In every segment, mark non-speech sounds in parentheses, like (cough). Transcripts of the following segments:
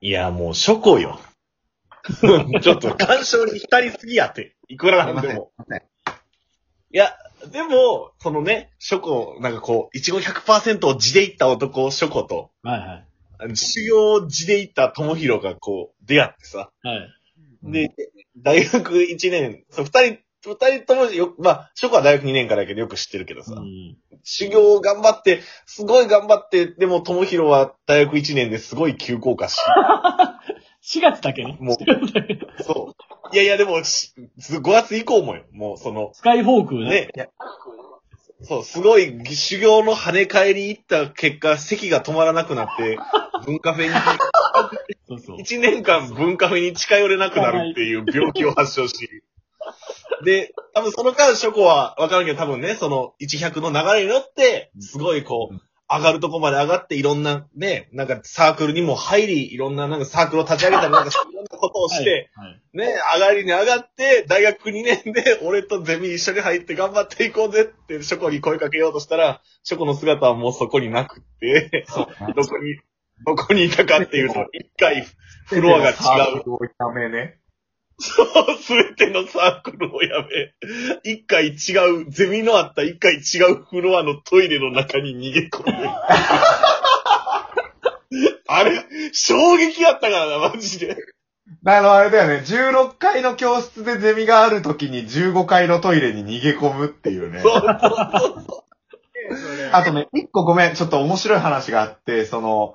いや、もう、初行よ。(laughs) ちょっと、干渉に浸りすぎやって。いくらなんでも。すいや、でも、そのね、初行、なんかこう、いちご100%を地でいった男、初行と、はいはい。あの修行を地でいった友広がこう、出会ってさ。はい。で、大学1年、そう、二人、二人ともよ、まあ、初行は大学2年からやけどよく知ってるけどさ。うん。修行を頑張って、すごい頑張って、でも、友広は大学1年ですごい急降下し、(laughs) 4月だけね。もう4月だけそう。いやいや、でも、し5月以降もよ。もう、その、スカイフォークね。ねいや。そう、すごい、修行の跳ね返り行った結果、席が止まらなくなって、(laughs) 文化フェに、そうそう。1年間文化フェに近寄れなくなるっていう病気を発症し、で、多分その間、ショコはわからんけど、多分ね、その、100の流れに乗って、すごいこう、上がるとこまで上がって、いろんなね、なんかサークルにも入り、いろんななんかサークルを立ち上げたり、なんか (laughs) いろんなことをして、はい、はい。ね、上がりに上がって、大学2年で (laughs) 俺とゼミ一緒に入って頑張っていこうぜって、ショコに声かけようとしたら、ショコの姿はもうそこになくって、(laughs) どこに、どこにいたかっていうと、一回フロアが違う。そう、すべてのサークルをやめ、一回違う、ゼミのあった一回違うフロアのトイレの中に逃げ込む。あれ、衝撃やったからな、マジで。あの、あれだよね。16階の教室でゼミがある時に15階のトイレに逃げ込むっていうね。そうそうそうあとね、一個ごめん、ちょっと面白い話があって、その。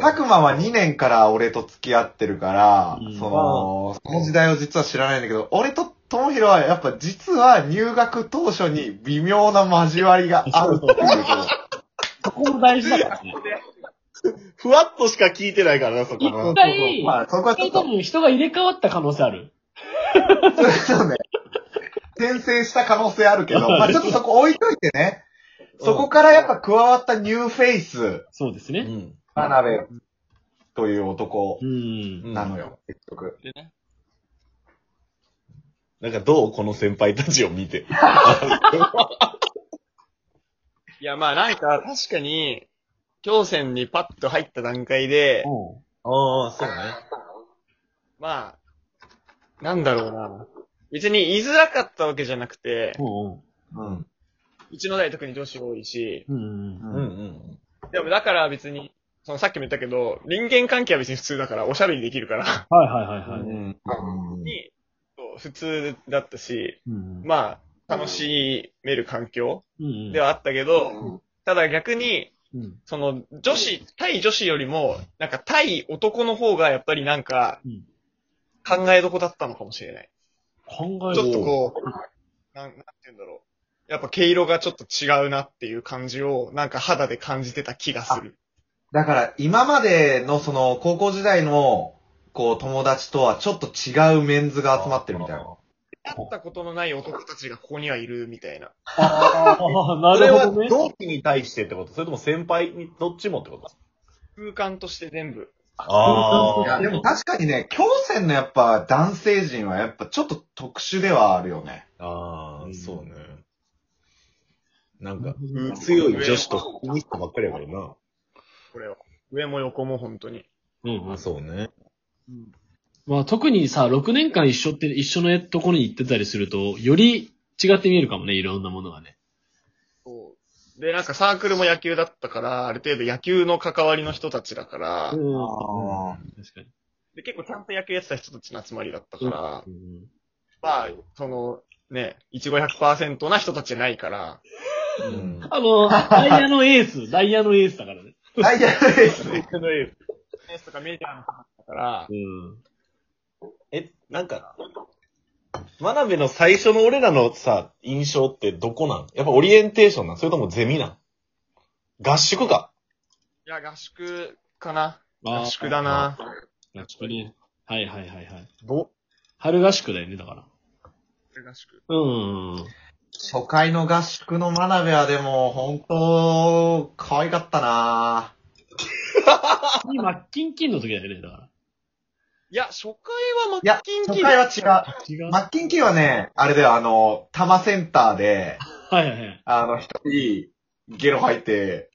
たくまは2年から俺と付き合ってるから、うんその、その時代を実は知らないんだけど、俺と友広はやっぱ実は入学当初に微妙な交わりがあるっていう (laughs) そこも大事だからね。ふわっとしか聞いてないからな、そこ一の。回、まあ、そこはちょっと、多分人が入れ替わった可能性ある。(laughs) そうね。転生した可能性あるけど、まあちょっとそこ置いといてね。そこからやっぱ加わったニューフェイス、そうですね。うん。真鍋という男うん。なのよ、結局。でね。なんかどうこの先輩たちを見て。(laughs) いや、まあなんか、確かに、教専にパッと入った段階で、おうああ、そうね。まあ、なんだろうな。別に言いづらかったわけじゃなくて、おううん。うちの代特に女子多いし、うんうん。うんうん。でもだから別に、そのさっきも言ったけど、人間関係は別に普通だから、おしゃべりできるから、はいはいはいはい。うん。に、普通だったし、うんまあ、楽しめる環境うんではあったけど、ただ逆に、うん。その、女子、対女子よりも、なんか対男の方がやっぱりなんかうん、考えどこだったのかもしれない。考えちょっとこう、なん、なんて言うんだろう。やっぱ毛色がちょっと違うなっていう感じを、なんか肌で感じてた気がする。だから、今までのその、高校時代の、こう、友達とはちょっと違うメンズが集まってるみたいな。会ったことのない男たちがここにはいるみたいな。ああ、なそれはるほどね。同期に対してってこと？それとも先輩にどっちもってこと？空間として全部。あいや、でも確かにね、京戦のやっぱ男性陣はやっぱちょっと特殊ではあるよね。ああ、そうね。なんか、うん強い女子とニストばっかりやからな。これは。上も横も本当に。うんあ、そうね。まあ特にさ、6年間一緒って、一緒のところに行ってたりすると、より違って見えるかもね、いろんなものがね。そう。で、なんかサークルも野球だったから、ある程度野球の関わりの人たちだから、うんあ確かに。で、結構ちゃんと野球やってた人たちの集まりだったから、うんまあ、その、ね、いちご100%な人たちじゃないから、うん。あの、(laughs) ダイヤのエース、ダイヤのエースだからね。ダイヤです。エースとかメジャーの人だから、うん。え、なんか、真鍋の最初の俺らのさ、印象ってどこなん？やっぱオリエンテーションなん？それともゼミなん？合宿か？いや、合宿かな。あー合宿だな。合宿ね。はいはいはいはい。ど、春合宿だよね、だから。合宿。うん。初回の合宿の真鍋はでも、本当可愛かったなにマッキンキンの時だよね、だから。いや、初回はマッキンキー初回は違う。違う。マッキンキーはね、あれだよ、あの、多摩センターで、はいはいはい。あの、一人、ゲロ吐いて、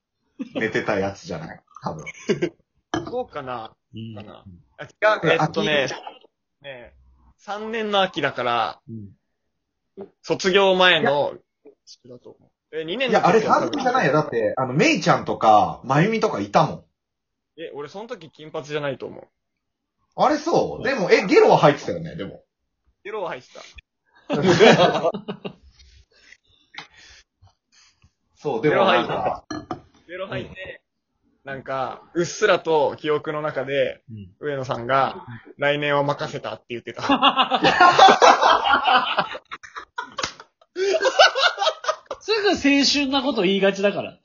寝てたやつじゃない？多分。そうかなうんかなあ違う、えっとね、ね3年の秋だから、うん卒業前の、だと思う。え、2年いや、あれ3時は多分年じゃないよ。だって、あの、メイちゃんとか、まゆみとかいたもん。え、俺その時金髪じゃないと思う。あれそう？でも、え、ゲロは入ってたよね、でも。ゲロは入ってた。(laughs) そう、でもなんゲか、ゲロ入って、なんか、うっすらと記憶の中で、うん上野さんが、来年は任せたって言ってた。(laughs) すぐ青春なこと言いがちだから。(laughs)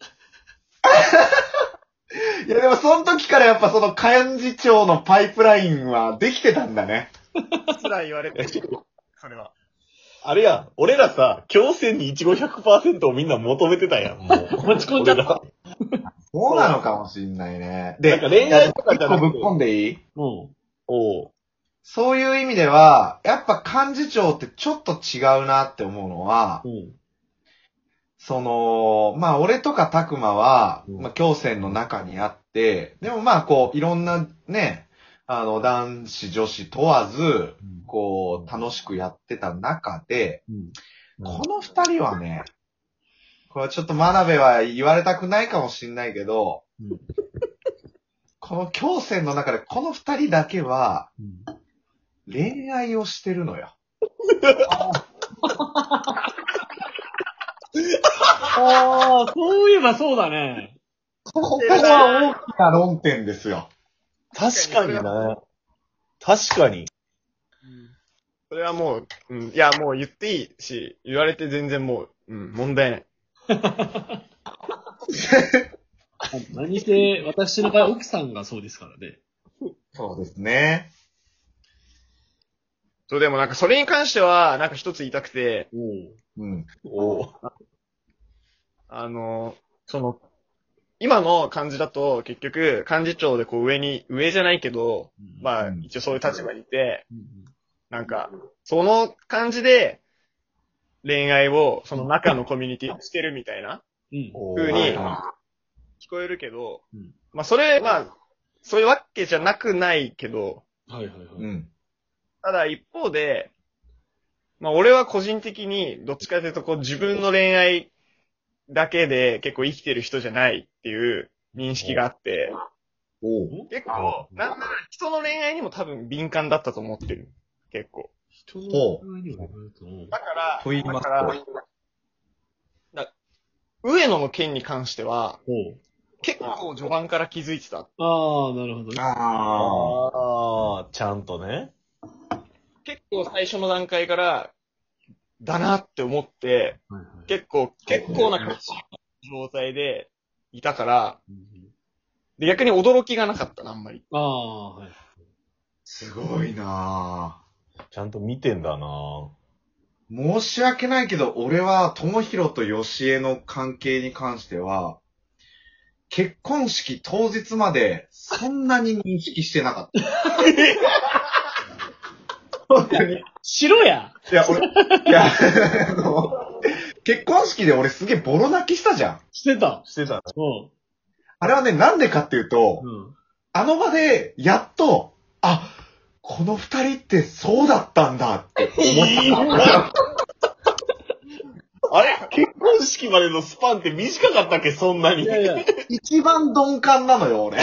いやでもその時からやっぱその幹事長のパイプラインはできてたんだね。つら言われて、それは。あれやん、俺らさ、強制にイチゴ100%をみんな求めてたやん、もう。持ち込んじゃった。そうなのかもしんないね。で、なんか恋愛とかじゃなくてぶっ込んでいい？もおう。そういう意味では、やっぱ幹事長ってちょっと違うなって思うのはう、、うん。その、まあ俺とかたくまは、うん。まあ強戦の中にあって、でもまあこう、いろんなね、あの、男子女子問わず、こう、楽しくやってた中で、うん。この二人はね、これはちょっと真鍋は言われたくないかもしんないけど、うん。この強戦の中でこの二人だけはうん。恋愛をしてるのよ。(laughs) ああ、そういえばそうだね。ここは大きな論点ですよ。確かにな。確かに。それはもう、うん、いや、もう言っていいし、言われて全然もう、うん、問題ない。(laughs) 何せ、私の場合、奥さんがそうですからね。そうですね。そう、でもなんかそれに関しては、なんか一つ言いたくて、おうん。おう。あの、その、今の感じだと、結局、幹事長でこう上に、上じゃないけど、まあう、ん一応そういう立場にいて、うんなんか、その感じで、恋愛を、その中のコミュニティしてるみたいな、うん。風に聞こえるけど、うんまあ、それ、まあ、そういうわけじゃなくないけど、はいはいはい。うん。ただ一方で、まあ俺は個人的にどっちかというとこう自分の恋愛だけで結構生きてる人じゃないっていう認識があって、結構、なんなら人の恋愛にも多分敏感だったと思ってる。結構。人の恋愛にもだから、と言いますとだから、だ上野の件に関しては、結構序盤から気づいてた。ああ、なるほどね。ああ、ちゃんとね。結構最初の段階から、だなって思って、はいはい結構、結構な状態でいたから、うんで、逆に驚きがなかったな、あんまり。ああ、はい。すごいなちゃんと見てんだなぁ申し訳ないけど、俺は、ともひろとよしえの関係に関しては、結婚式当日まで、そんなに認識してなかった。(laughs) 本当に。いしろやや、俺、いや、あの、結婚式で俺すげえボロ泣きしたじゃん。してた。してたね。うあれはね、なんでかっていうと、ん。うん。あの場で、やっと、あ、この二人ってそうだったんだって思った。(laughs) あれ結婚式までのスパンって短かったっけ？そんなに。いやいや、い一番鈍感なのよ、俺。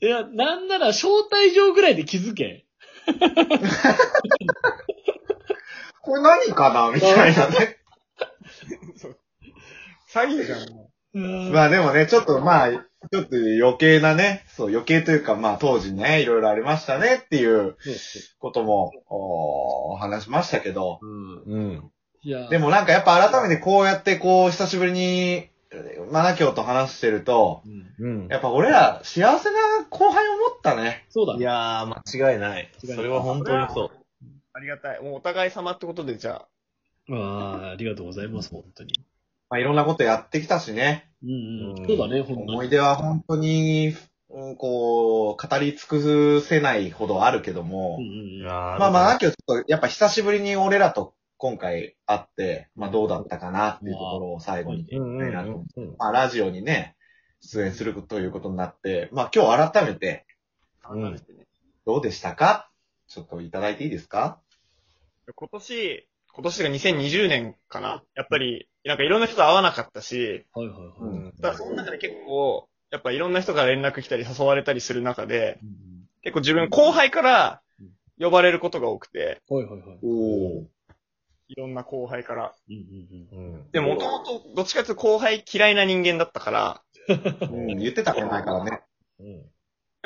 や、なんなら招待状ぐらいで気づけ。これ何かなみたいなね。詐欺じゃん。うんまあでもね、ちょっとまあ、ちょっと余計なね、そう余計というかまあ当時ね、いろいろありましたねっていうことも、お話しましたけど、うん。うん。いや、でもなんかやっぱ改めてこうやってこう久しぶりに、マナキョウと話してると、うん、うん。やっぱ俺ら幸せな後輩を持ったね。そうだ。いやー、間違いない。違いないそれは本当にそう。ありがたい。もうお互い様ってことで、じゃあ。ああ、ありがとうございます、本当に。まあいろんなことやってきたしね。うんうん。うんそうだね、本当に。思い出は本当に、うんこう、語り尽くせないほどあるけども、うんうんうん。まあまあ、マナキョウちょっとやっぱ久しぶりに俺らと今回会って、まあどうだったかなっていうところを最後に。まあ、ラジオにね、出演するということになって、まあ今日改めて、うん改めてねどうでしたか？ちょっといただいていいですか？今年、今年が2020年かな。やっぱり、なんかいろんな人と会わなかったし、はいはいはい。うん。だからその中で結構、やっぱいろんな人から連絡来たり誘われたりする中で、結構自分後輩から呼ばれることが多くて、はいはいはい。いろんな後輩から。うんうんうんうん。でも、もともとどっちかというと後輩嫌いな人間だったから、(laughs) うん、言ってたことないからね。うん。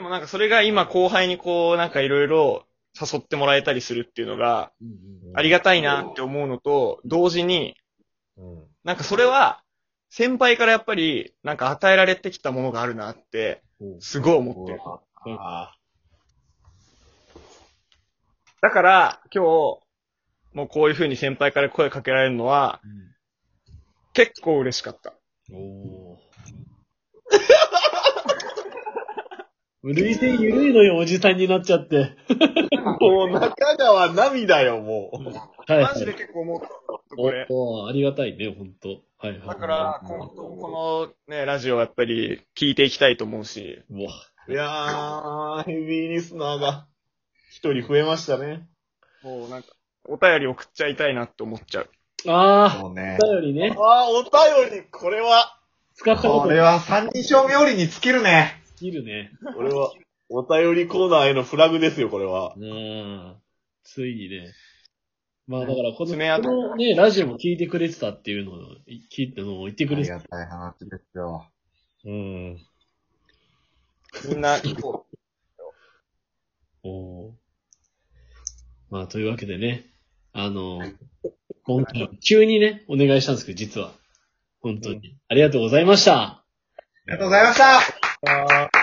でもなんかそれが今後輩にこう、なんかいろいろ誘ってもらえたりするっていうのが、ありがたいなって思うのと、同時に、うん。なんかそれは、先輩からやっぱり、なんか与えられてきたものがあるなって、うんすごい思ってる。あだから、今日、もうこういう風に先輩から声かけられるのは、結構嬉しかった。(laughs) 類線ゆるいのよ、おじさんになっちゃって。あ。(laughs) もう中川涙よ、もう。はい、マジで結構思った。これ。ありがたいね、ほんと。はいはい。だから、このこのね、ラジオはやっぱり聞いていきたいと思うし、うわ。いやー、ヘビーリスナーが一人増えましたね。もうなんか、お便り送っちゃいたいなって思っちゃう。あそうねー、。お便りね。あー、お便り、これは、使ったことこれは三人称冥利に尽きるね。いるね。これは、お便りコーナーへのフラグですよ、これは。うん。ついにね。まあだからこの、爪痕このね、ラジオも聞いてくれてたっていうのを、い聞いたのを言ってあくれてた。りがたい話ですよ。うん。みんな聞こおーまあというわけでね、あの、今回は急にね、お願いしたんですけど、実は。本当に。ありがとうございました。ありがとうございました。